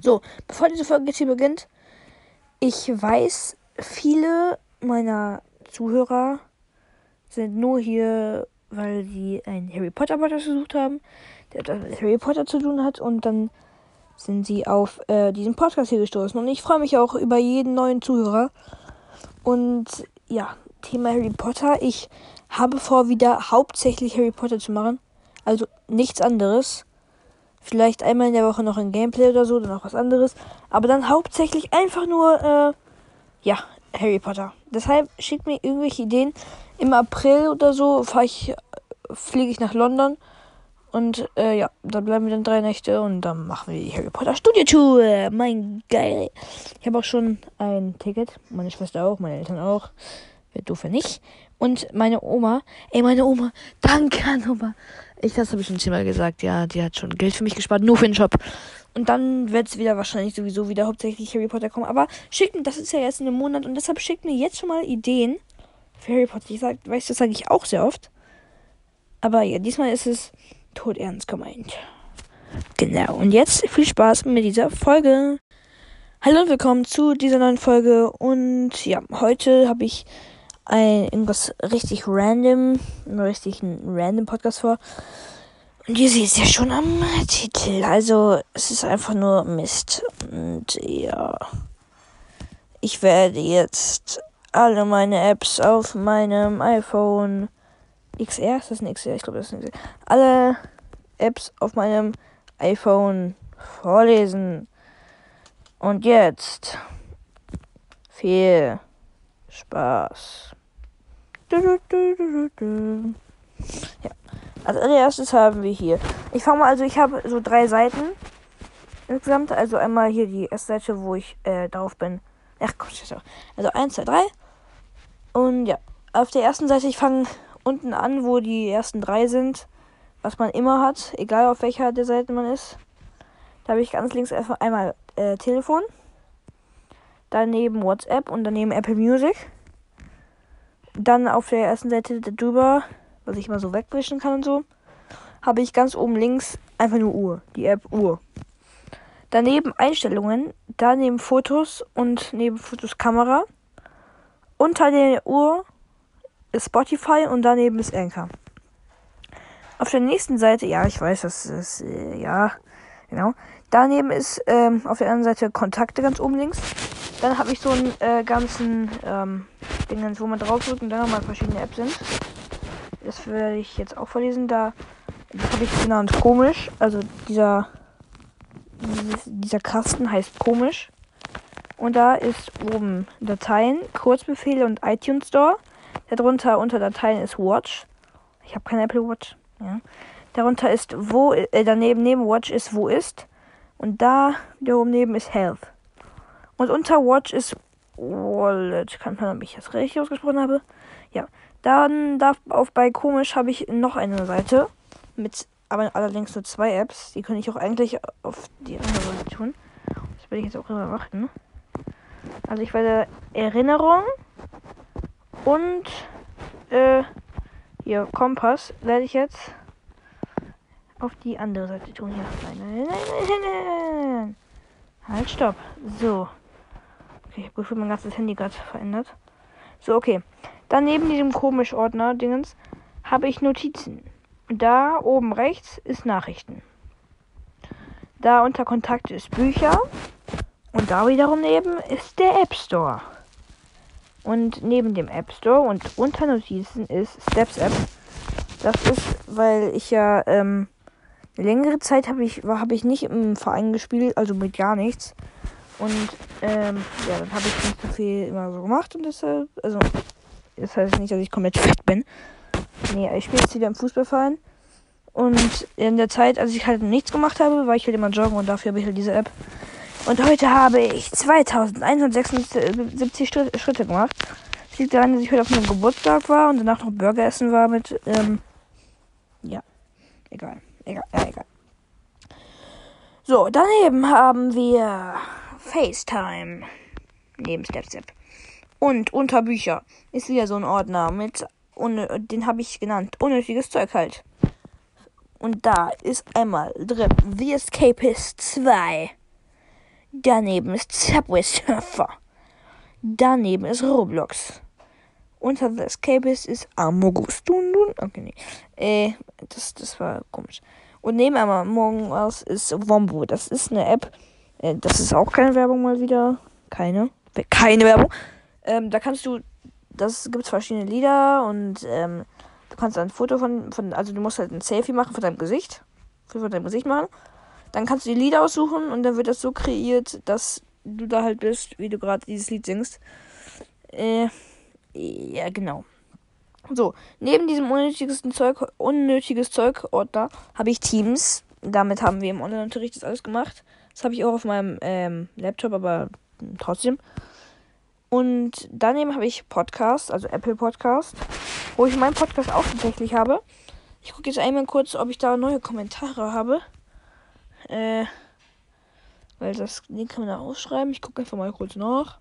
So, bevor diese Folge jetzt hier beginnt, ich weiß, viele meiner Zuhörer sind nur hier, weil sie einen Harry Potter Podcast gesucht haben, der etwas mit Harry Potter zu tun hat und dann sind sie auf äh, diesen Podcast hier gestoßen. Und ich freue mich auch über jeden neuen Zuhörer. Und ja, Thema Harry Potter. Ich habe vor, wieder hauptsächlich Harry Potter zu machen. Also nichts anderes. Vielleicht einmal in der Woche noch ein Gameplay oder so, dann noch was anderes. Aber dann hauptsächlich einfach nur, äh, ja, Harry Potter. Deshalb schickt mir irgendwelche Ideen. Im April oder so fahre ich, fliege ich nach London. Und äh, ja, da bleiben wir dann drei Nächte und dann machen wir die Harry Potter Studio Tour. Mein geil. Ich habe auch schon ein Ticket. Meine Schwester auch, meine Eltern auch. Wer doof, wer nicht. Und meine Oma. Ey, meine Oma. Danke an Oma. Ich, das habe ich schon zehnmal gesagt. Ja, die hat schon Geld für mich gespart. Nur für den Shop. Und dann wird es wieder wahrscheinlich sowieso wieder hauptsächlich Harry Potter kommen. Aber schickt mir, das ist ja jetzt in einem Monat. Und deshalb schickt mir jetzt schon mal Ideen für Harry Potter. Ich sag, weiß, das sage ich auch sehr oft. Aber ja, diesmal ist es tot ernst gemeint. Genau. Und jetzt viel Spaß mit dieser Folge. Hallo und willkommen zu dieser neuen Folge. Und ja, heute habe ich ein irgendwas richtig random, einen richtigen random Podcast vor. Und ihr seht es ja schon am Titel. Also, es ist einfach nur Mist. Und ja. Ich werde jetzt alle meine Apps auf meinem iPhone XR, ist das ein XR? Ich glaube, das ist ein XR. Alle Apps auf meinem iPhone vorlesen. Und jetzt viel Spaß. Ja. Als allererstes haben wir hier. Ich fange mal, also ich habe so drei Seiten insgesamt. Also einmal hier die erste Seite, wo ich äh, drauf bin. Ach Gott, also 1, 2, 3. Und ja, auf der ersten Seite, ich fange unten an, wo die ersten drei sind, was man immer hat, egal auf welcher der Seite man ist. Da habe ich ganz links einmal äh, Telefon, daneben WhatsApp und daneben Apple Music. Dann auf der ersten Seite drüber, was ich mal so wegwischen kann und so, habe ich ganz oben links einfach nur Uhr, die App Uhr. Daneben Einstellungen, daneben Fotos und neben Fotos Kamera. Unter der Uhr ist Spotify und daneben ist Anchor. Auf der nächsten Seite, ja, ich weiß, das ist, äh, ja, genau. Daneben ist ähm, auf der anderen Seite Kontakte ganz oben links. Dann habe ich so einen äh, ganzen ähm, Ding, wo man draufdrückt und dann nochmal verschiedene Apps sind. Das werde ich jetzt auch verlesen. Da habe ich genannt komisch. Also dieser, dieses, dieser Kasten heißt komisch. Und da ist oben Dateien, Kurzbefehle und iTunes Store. Darunter unter Dateien ist Watch. Ich habe keine Apple Watch. Ja. Darunter ist wo, äh, daneben neben Watch ist wo ist. Und da wiederum neben ist Health. Und unter Watch ist Wallet. Kann man, ob ich das richtig ausgesprochen habe? Ja. Dann darf auf bei komisch habe ich noch eine Seite mit aber allerdings nur zwei Apps. Die könnte ich auch eigentlich auf die andere Seite tun. Das werde ich jetzt auch immer machen. Also ich werde Erinnerung und äh, hier Kompass werde ich jetzt auf die andere Seite tun. Hier. Nein, nein, nein, nein, nein. Halt, stopp. So. Okay, ich habe gefühlt mein ganzes Handy gerade verändert. So, okay. Dann neben diesem komisch Ordner Dingens habe ich Notizen. Da oben rechts ist Nachrichten. Da unter Kontakt ist Bücher. Und da wiederum neben ist der App Store. Und neben dem App Store und unter Notizen ist Steps App. Das ist, weil ich ja ähm, längere Zeit habe ich habe ich nicht im Verein gespielt, also mit gar nichts. Und ähm, ja, dann habe ich nicht so viel immer so gemacht und deshalb, also das heißt nicht, dass ich komplett fett bin. Nee, ich spiele jetzt wieder im Fußballverein. Und in der Zeit, als ich halt nichts gemacht habe, war ich halt immer joggen und dafür habe ich halt diese App. Und heute habe ich 2176 Schritte gemacht. Das liegt daran, dass ich heute auf meinem Geburtstag war und danach noch Burger essen war mit, ähm, ja, egal, egal, ja, egal. So, daneben haben wir FaceTime neben StepStep. Und unter Bücher ist wieder so ein Ordner mit, den habe ich genannt, unnötiges Zeug halt. Und da ist einmal drin The Escapist 2. Daneben ist Subway Surfer. Daneben ist Roblox. Unter The Escapist ist Amogus. Okay, nee. Äh, das, das war komisch. Und neben Among Us ist Wombo. Das ist eine App. Äh, das ist auch keine Werbung mal wieder. Keine. Keine Werbung. Ähm, da kannst du. Das gibt verschiedene Lieder und ähm, du kannst ein Foto von, von. Also du musst halt ein Selfie machen von deinem Gesicht. Von deinem Gesicht machen. Dann kannst du die Lieder aussuchen und dann wird das so kreiert, dass du da halt bist, wie du gerade dieses Lied singst. Äh, ja, genau. So, neben diesem unnötigsten Zeug, unnötiges Zeug-Ordner habe ich Teams. Damit haben wir im Online-Unterricht das alles gemacht. Das habe ich auch auf meinem ähm, Laptop, aber trotzdem. Und daneben habe ich Podcast, also Apple Podcast, wo ich meinen Podcast auch tatsächlich habe. Ich gucke jetzt einmal kurz, ob ich da neue Kommentare habe. Äh, weil das den kann man da ausschreiben. Ich gucke einfach mal kurz nach.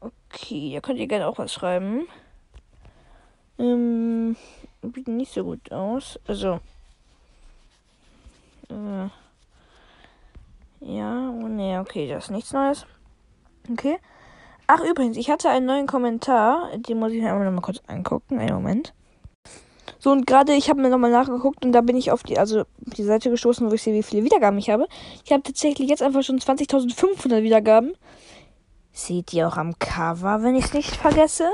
Okay, da könnt ihr gerne auch was schreiben. Ähm, sieht nicht so gut aus. Also. Äh, ja, oh ne, okay, das ist nichts Neues. Okay. Ach, übrigens, ich hatte einen neuen Kommentar. Den muss ich mir einmal noch mal kurz angucken. Einen Moment. So, und gerade, ich habe mir nochmal nachgeguckt und da bin ich auf die, also die Seite gestoßen, wo ich sehe, wie viele Wiedergaben ich habe. Ich habe tatsächlich jetzt einfach schon 20.500 Wiedergaben. Seht ihr auch am Cover, wenn ich es nicht vergesse.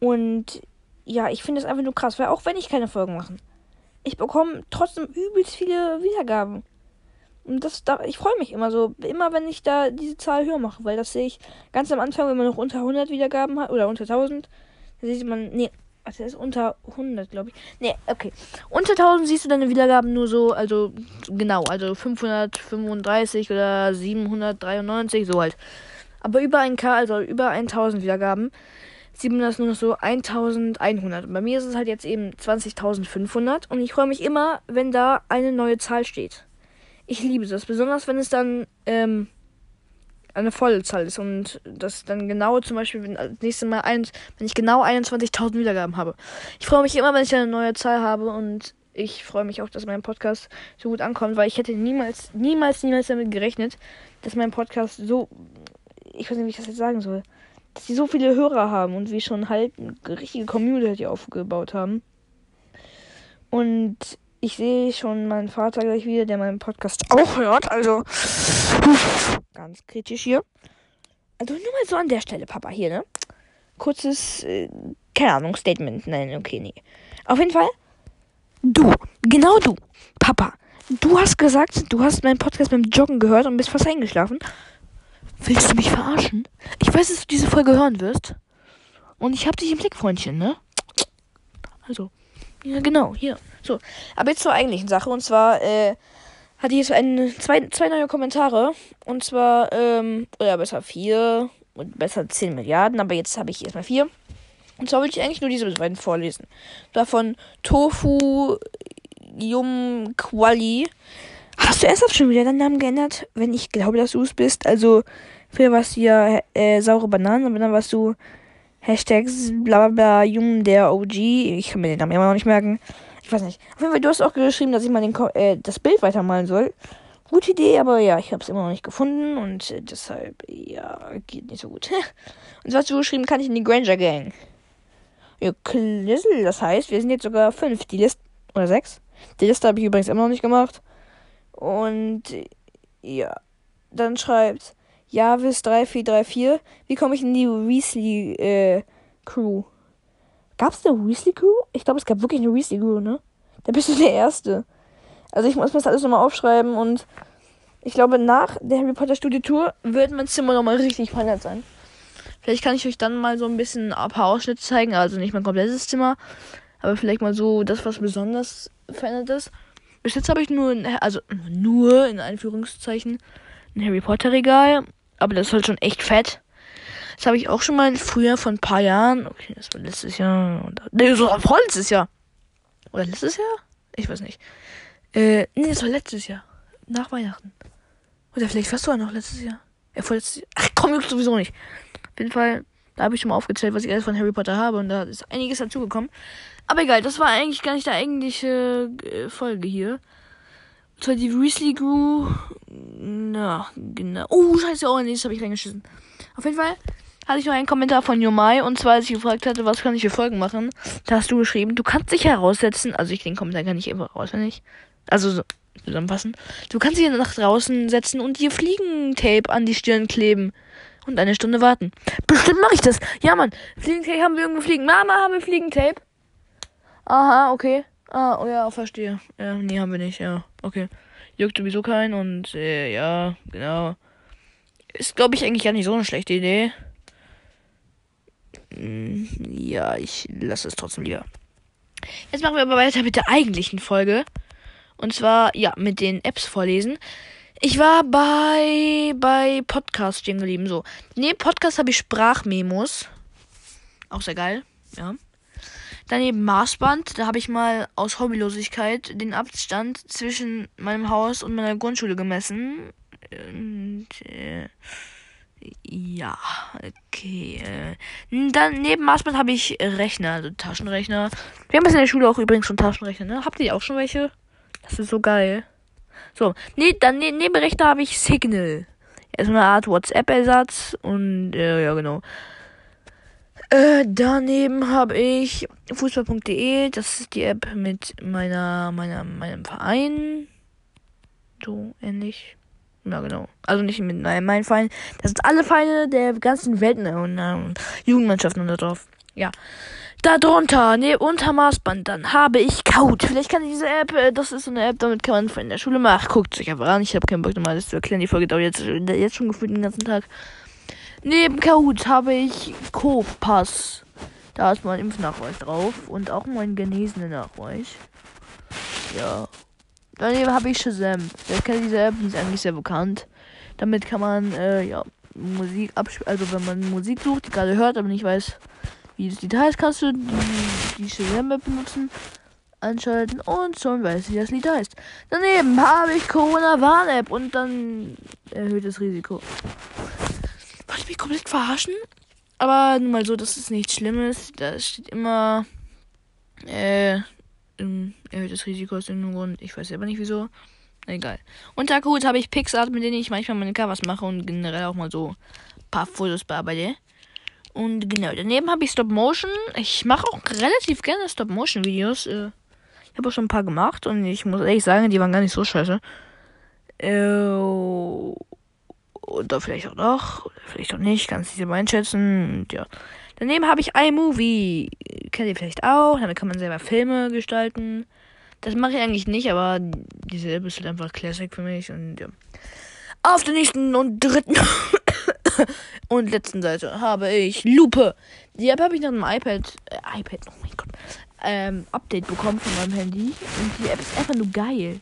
Und ja, ich finde es einfach nur krass, weil auch wenn ich keine Folgen mache, ich bekomme trotzdem übelst viele Wiedergaben. Und das, da, ich freue mich immer so, immer wenn ich da diese Zahl höher mache, weil das sehe ich ganz am Anfang, wenn man noch unter 100 Wiedergaben hat oder unter 1000, da sieht man, nee, also ist unter 100, glaube ich. Nee, okay. Unter 1000 siehst du deine Wiedergaben nur so, also genau, also 535 oder 793, so halt. Aber über 1K, also über 1000 Wiedergaben, sieht man das nur noch so 1100. Und bei mir ist es halt jetzt eben 20.500 und ich freue mich immer, wenn da eine neue Zahl steht. Ich liebe das, besonders wenn es dann ähm, eine volle Zahl ist und das dann genau zum Beispiel, wenn das nächste Mal ein, wenn ich genau 21.000 Wiedergaben habe. Ich freue mich immer, wenn ich eine neue Zahl habe und ich freue mich auch, dass mein Podcast so gut ankommt, weil ich hätte niemals, niemals, niemals damit gerechnet, dass mein Podcast so, ich weiß nicht, wie ich das jetzt sagen soll, dass sie so viele Hörer haben und wir schon halt eine richtige Community aufgebaut haben. Und ich sehe schon meinen Vater gleich wieder, der meinen Podcast auch hört. Also ganz kritisch hier. Also nur mal so an der Stelle, Papa, hier, ne? Kurzes, äh, keine Ahnung, Statement. Nein, okay, nee. Auf jeden Fall, du, genau du, Papa, du hast gesagt, du hast meinen Podcast beim Joggen gehört und bist fast eingeschlafen. Willst du mich verarschen? Ich weiß, dass du diese Folge hören wirst. Und ich hab dich im Blick, Freundchen, ne? Also, ja, genau, hier. So, aber jetzt zur eigentlichen Sache. Und zwar äh, hatte ich jetzt ein, zwei, zwei neue Kommentare. Und zwar, ähm, oder besser vier und besser 10 Milliarden. Aber jetzt habe ich erstmal vier. Und zwar will ich eigentlich nur diese beiden vorlesen. Davon Tofu Yum Quali. Hast du ernsthaft schon wieder deinen Namen geändert? Wenn ich glaube, dass du es bist. Also, früher warst du ja äh, saure Bananen, aber dann warst du Hashtags bla bla Jung der OG. Ich kann mir den Namen immer noch nicht merken. Ich weiß nicht. Auf jeden Fall, du hast auch geschrieben, dass ich mal den, äh, das Bild weitermalen soll. Gute Idee, aber ja, ich habe es immer noch nicht gefunden und äh, deshalb, ja, geht nicht so gut. und so hast du geschrieben, kann ich in die Granger Gang. Ja, Klissel, das heißt, wir sind jetzt sogar fünf. Die Liste, oder sechs. Die Liste habe ich übrigens immer noch nicht gemacht. Und, ja, dann schreibt Javis3434, wie komme ich in die Weasley, äh, Crew? Gab es eine Weasley Crew? Ich glaube, es gab wirklich eine Weasley Crew, ne? Da bist du der Erste. Also ich muss mir das alles nochmal aufschreiben und ich glaube, nach der Harry Potter Studio-Tour wird mein Zimmer nochmal richtig verändert sein. Vielleicht kann ich euch dann mal so ein bisschen ein paar Ausschnitte zeigen. Also nicht mein komplettes Zimmer, aber vielleicht mal so das, was besonders verändert ist. Bis jetzt habe ich nur, also nur in Anführungszeichen, ein Harry Potter Regal. Aber das ist halt schon echt fett. Das habe ich auch schon mal früher vor ein paar Jahren. Okay, das war letztes Jahr. Ne, so vorletztes Jahr. Oder letztes Jahr? Ich weiß nicht. Äh, nee, das war letztes Jahr. Nach Weihnachten. Oder vielleicht warst du auch noch letztes Jahr. Ja, vorletztes Jahr. Ach komm, juckt sowieso nicht. Auf jeden Fall, da habe ich schon mal aufgezählt, was ich alles von Harry Potter habe. Und da ist einiges dazugekommen. Aber egal, das war eigentlich gar nicht der eigentliche äh, Folge hier. Zwar die Weasley Crew. Na, genau. Oh, scheiße, oh, nee, das habe ich reingeschissen. Auf jeden Fall hatte ich noch einen Kommentar von Yomai und zwar, als ich gefragt hatte, was kann ich für Folgen machen, da hast du geschrieben, du kannst dich heraussetzen, also ich den Kommentar kann ich einfach auswendig, also so, zusammenfassen, du kannst dich nach draußen setzen und dir Fliegentape an die Stirn kleben und eine Stunde warten. Bestimmt mache ich das. Ja, Mann, Fliegentape haben wir irgendwo fliegen. Mama, haben wir Fliegentape? Aha, okay. Ah, oh ja, verstehe. Ja, nee, haben wir nicht, ja. Okay. Juckt sowieso keinen und äh, ja, genau. Ist, glaube ich, eigentlich gar nicht so eine schlechte Idee. Hm, ja, ich lasse es trotzdem lieber. Jetzt machen wir aber weiter mit der eigentlichen Folge. Und zwar, ja, mit den Apps vorlesen. Ich war bei, bei Podcast stehen geblieben. So. Nee, Podcast habe ich Sprachmemos. Auch sehr geil. Ja. Daneben Maßband. Da habe ich mal aus Hobbylosigkeit den Abstand zwischen meinem Haus und meiner Grundschule gemessen. Und, äh, ja, okay. Äh, dann neben Maßband habe ich Rechner, also Taschenrechner. Wir haben es in der Schule auch übrigens schon Taschenrechner, ne? Habt ihr auch schon welche? Das ist so geil. So, nee, dann ne, neben Rechner habe ich Signal. Er ist eine Art WhatsApp-Ersatz und äh, ja, genau. Äh, daneben habe ich Fußball.de. Das ist die App mit meiner, meiner, meinem Verein. So ähnlich. Ja, genau. Also nicht mit meinem Verein. Das sind alle Vereine der ganzen Welt und äh, Jugendmannschaften und da drauf. Ja. Darunter, ne, unter Maßband, dann habe ich Kaut. Vielleicht kann diese App, äh, das ist so eine App, damit kann man in der Schule machen. Guckt sich einfach an. Ich habe keinen Bock nochmal das zu erklären. Die Folge dauert jetzt, jetzt schon gefühlt den ganzen Tag. Neben Kahoot habe ich Coop-Pass. Da ist mein Impfnachweis drauf und auch mein genesenen Nachweis. Ja. Daneben habe ich Shazam. Wer kennt diese App? Die ist eigentlich sehr bekannt. Damit kann man, äh, ja, Musik abspielen. Also, wenn man Musik sucht, die gerade hört, aber nicht weiß, wie das Lied heißt, kannst du die, die Shazam-App benutzen, anschalten und schon weiß, wie das Lied heißt. Daneben habe ich Corona-Warn-App und dann erhöhtes Risiko. Wollte ich mich komplett verarschen? Aber nun mal so, das ist nichts Schlimmes. Da steht immer, äh, erhöhtes Risiko aus irgendeinem Grund. Ich weiß selber nicht wieso. Egal. Unter Code habe ich Pixart, mit denen ich manchmal meine Covers mache und generell auch mal so ein paar Fotos bearbeite. Und genau, daneben habe ich Stop Motion. Ich mache auch relativ gerne Stop Motion Videos. Äh, ich habe auch schon ein paar gemacht und ich muss ehrlich sagen, die waren gar nicht so scheiße. Äh, oder vielleicht auch oder vielleicht auch nicht, kannst du nicht einschätzen. Und ja. Daneben habe ich iMovie. Kennt ihr vielleicht auch? Damit kann man selber Filme gestalten. Das mache ich eigentlich nicht, aber diese App ist halt einfach Classic für mich. Und ja. Auf der nächsten und dritten und letzten Seite habe ich Lupe. Die App habe ich nach einem iPad, äh, iPad, oh mein Gott, ähm, Update bekommen von meinem Handy. Und die App ist einfach nur geil.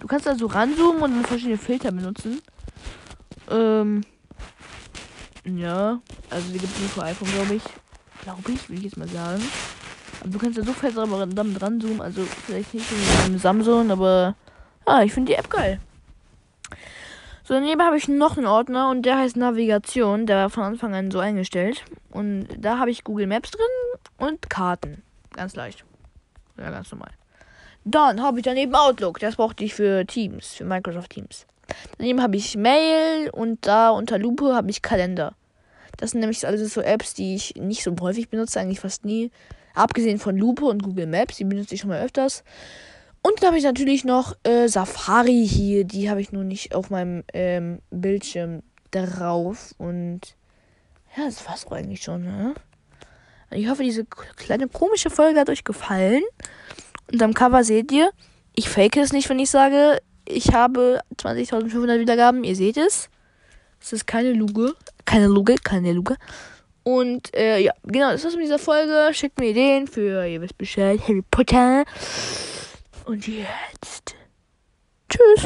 Du kannst also ranzoomen und verschiedene Filter benutzen. Ähm, ja, also die gibt es nur für iPhone, glaube ich. Glaube ich, will ich jetzt mal sagen. Aber du kannst ja so fest damit dran zoomen, also vielleicht nicht mit Samsung, aber ja, ich finde die App geil. So, daneben habe ich noch einen Ordner und der heißt Navigation. Der war von Anfang an so eingestellt. Und da habe ich Google Maps drin und Karten. Ganz leicht. Ja, ganz normal. Dann habe ich daneben Outlook. Das brauchte ich für Teams, für Microsoft Teams. Daneben habe ich Mail und da unter Lupe habe ich Kalender. Das sind nämlich alles so Apps, die ich nicht so häufig benutze, eigentlich fast nie. Abgesehen von Lupe und Google Maps, die benutze ich schon mal öfters. Und dann habe ich natürlich noch äh, Safari hier. Die habe ich nur nicht auf meinem ähm, Bildschirm drauf. Und ja, das war's eigentlich schon. Ne? Ich hoffe, diese kleine komische Folge hat euch gefallen. Und am Cover seht ihr, ich fake es nicht, wenn ich sage, ich habe 20.500 Wiedergaben. Ihr seht es. Es ist keine Luge. Keine Luge, keine Luge. Und äh, ja, genau, das war's mit dieser Folge. Schickt mir Ideen für, ihr wisst Bescheid, Harry Potter. Und jetzt. Tschüss.